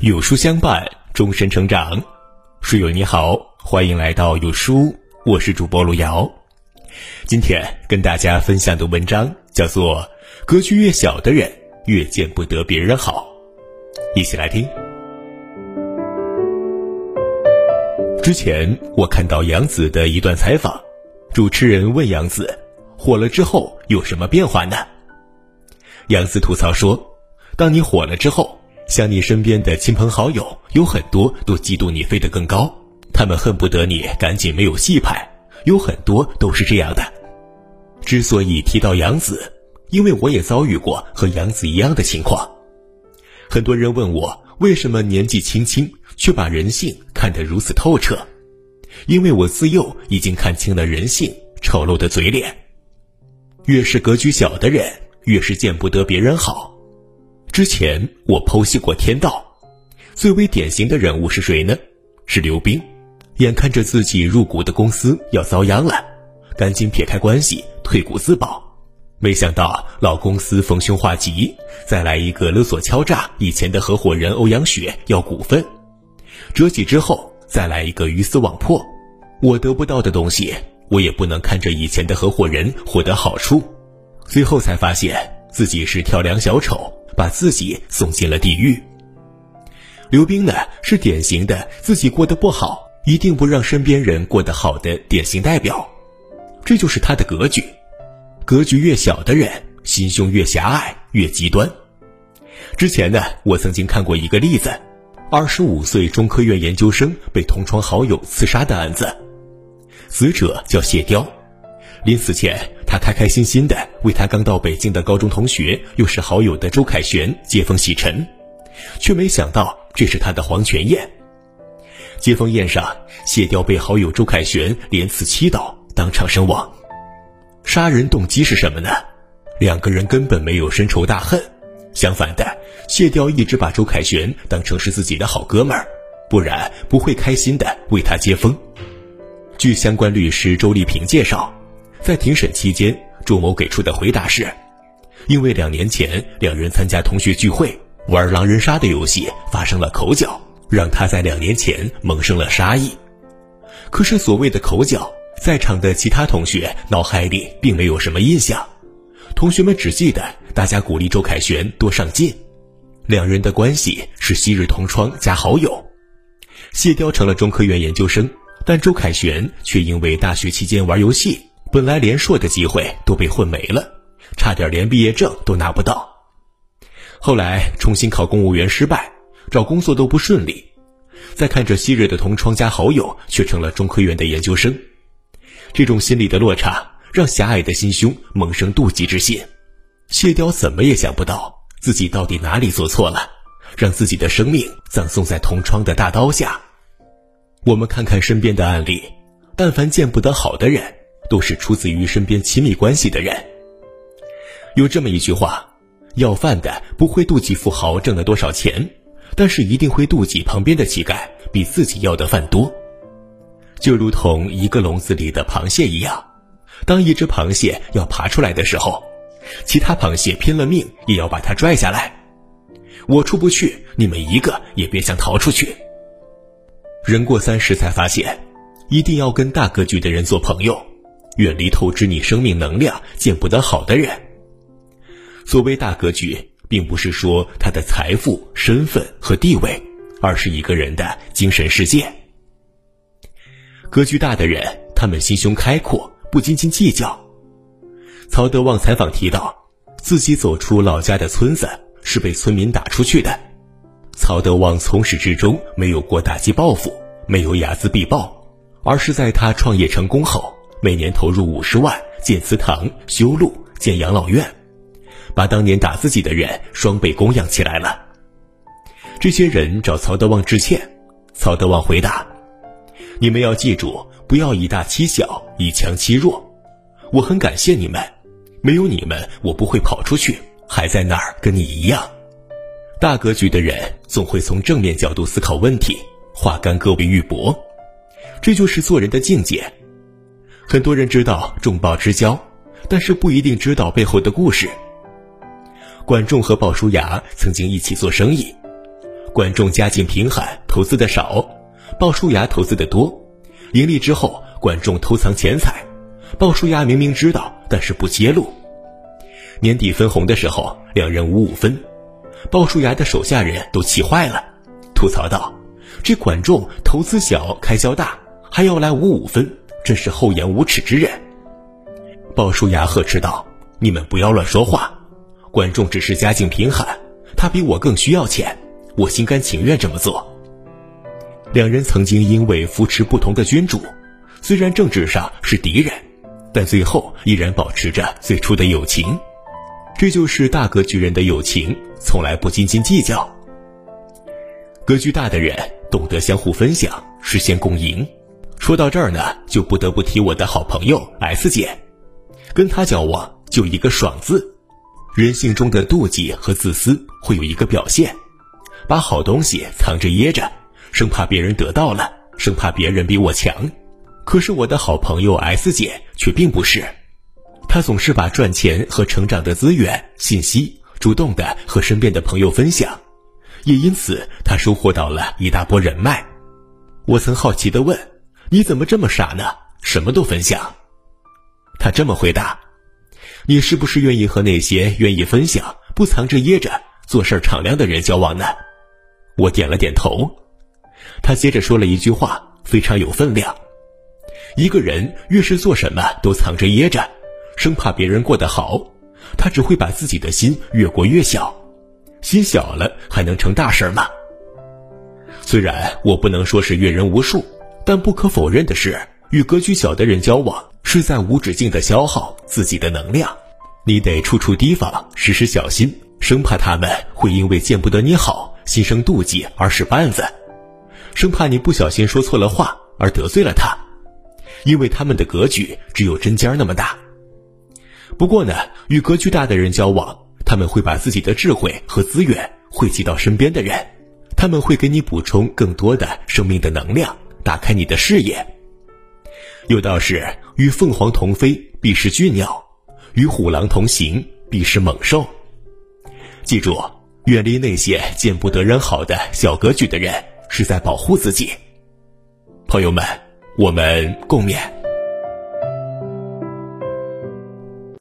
有书相伴，终身成长。书友你好，欢迎来到有书，我是主播路遥。今天跟大家分享的文章叫做《格局越小的人越见不得别人好》，一起来听。之前我看到杨紫的一段采访，主持人问杨紫：“火了之后有什么变化呢？”杨紫吐槽说：“当你火了之后。”像你身边的亲朋好友，有很多都嫉妒你飞得更高，他们恨不得你赶紧没有戏拍，有很多都是这样的。之所以提到杨子，因为我也遭遇过和杨子一样的情况。很多人问我为什么年纪轻轻却把人性看得如此透彻，因为我自幼已经看清了人性丑陋的嘴脸。越是格局小的人，越是见不得别人好。之前我剖析过天道，最为典型的人物是谁呢？是刘冰。眼看着自己入股的公司要遭殃了，赶紧撇开关系退股自保。没想到老公司逢凶化吉，再来一个勒索敲诈以前的合伙人欧阳雪要股份，折戟之后再来一个鱼死网破。我得不到的东西，我也不能看着以前的合伙人获得好处。最后才发现自己是跳梁小丑。把自己送进了地狱。刘冰呢，是典型的自己过得不好，一定不让身边人过得好的典型代表。这就是他的格局。格局越小的人，心胸越狭隘，越极端。之前呢，我曾经看过一个例子：二十五岁中科院研究生被同窗好友刺杀的案子。死者叫谢雕。临死前，他开开心心的为他刚到北京的高中同学，又是好友的周凯旋接风洗尘，却没想到这是他的黄泉宴。接风宴上，谢雕被好友周凯旋连刺七刀，当场身亡。杀人动机是什么呢？两个人根本没有深仇大恨，相反的，谢雕一直把周凯旋当成是自己的好哥们儿，不然不会开心的为他接风。据相关律师周丽萍介绍。在庭审期间，朱某给出的回答是：因为两年前两人参加同学聚会玩狼人杀的游戏发生了口角，让他在两年前萌生了杀意。可是所谓的口角，在场的其他同学脑海里并没有什么印象，同学们只记得大家鼓励周凯旋多上进。两人的关系是昔日同窗加好友。谢雕成了中科院研究生，但周凯旋却因为大学期间玩游戏。本来连硕的机会都被混没了，差点连毕业证都拿不到。后来重新考公务员失败，找工作都不顺利。再看着昔日的同窗加好友却成了中科院的研究生，这种心理的落差让狭隘的心胸萌生妒忌之心。谢雕怎么也想不到自己到底哪里做错了，让自己的生命葬送在同窗的大刀下。我们看看身边的案例，但凡见不得好的人。都是出自于身边亲密关系的人。有这么一句话：要饭的不会妒忌富豪挣了多少钱，但是一定会妒忌旁边的乞丐比自己要的饭多。就如同一个笼子里的螃蟹一样，当一只螃蟹要爬出来的时候，其他螃蟹拼了命也要把它拽下来。我出不去，你们一个也别想逃出去。人过三十才发现，一定要跟大格局的人做朋友。远离透支你生命能量、见不得好的人。所谓大格局，并不是说他的财富、身份和地位，而是一个人的精神世界。格局大的人，他们心胸开阔，不斤斤计较。曹德旺采访提到，自己走出老家的村子是被村民打出去的。曹德旺从始至终没有过打击报复，没有睚眦必报，而是在他创业成功后。每年投入五十万建祠堂、修路、建养老院，把当年打自己的人双倍供养起来了。这些人找曹德旺致歉，曹德旺回答：“你们要记住，不要以大欺小，以强欺弱。我很感谢你们，没有你们，我不会跑出去，还在那儿跟你一样。大格局的人总会从正面角度思考问题，化干戈为玉帛，这就是做人的境界。”很多人知道众报之交，但是不一定知道背后的故事。管仲和鲍叔牙曾经一起做生意，管仲家境贫寒，投资的少；鲍叔牙投资的多，盈利之后，管仲偷藏钱财，鲍叔牙明明知道，但是不揭露。年底分红的时候，两人五五分，鲍叔牙的手下人都气坏了，吐槽道：“这管仲投资小，开销大，还要来五五分，真是厚颜无耻之人。”鲍叔牙呵斥道：“你们不要乱说话。”管仲只是家境贫寒，他比我更需要钱，我心甘情愿这么做。两人曾经因为扶持不同的君主，虽然政治上是敌人，但最后依然保持着最初的友情。这就是大格局人的友情，从来不斤斤计较。格局大的人懂得相互分享，实现共赢。说到这儿呢，就不得不提我的好朋友 S 姐，跟她交往就一个爽字。人性中的妒忌和自私会有一个表现，把好东西藏着掖着，生怕别人得到了，生怕别人比我强。可是我的好朋友 S 姐却并不是，她总是把赚钱和成长的资源、信息主动的和身边的朋友分享，也因此她收获到了一大波人脉。我曾好奇的问：“你怎么这么傻呢？什么都分享？”他这么回答。你是不是愿意和那些愿意分享、不藏着掖着、做事敞亮的人交往呢？我点了点头。他接着说了一句话，非常有分量：一个人越是做什么都藏着掖着，生怕别人过得好，他只会把自己的心越过越小。心小了还能成大事吗？虽然我不能说是阅人无数，但不可否认的是，与格局小的人交往。是在无止境的消耗自己的能量，你得处处提防，时时小心，生怕他们会因为见不得你好，心生妒忌而使绊子，生怕你不小心说错了话而得罪了他，因为他们的格局只有针尖那么大。不过呢，与格局大的人交往，他们会把自己的智慧和资源汇集到身边的人，他们会给你补充更多的生命的能量，打开你的视野。有道是：与凤凰同飞，必是俊鸟；与虎狼同行，必是猛兽。记住，远离那些见不得人好的小格局的人，是在保护自己。朋友们，我们共勉。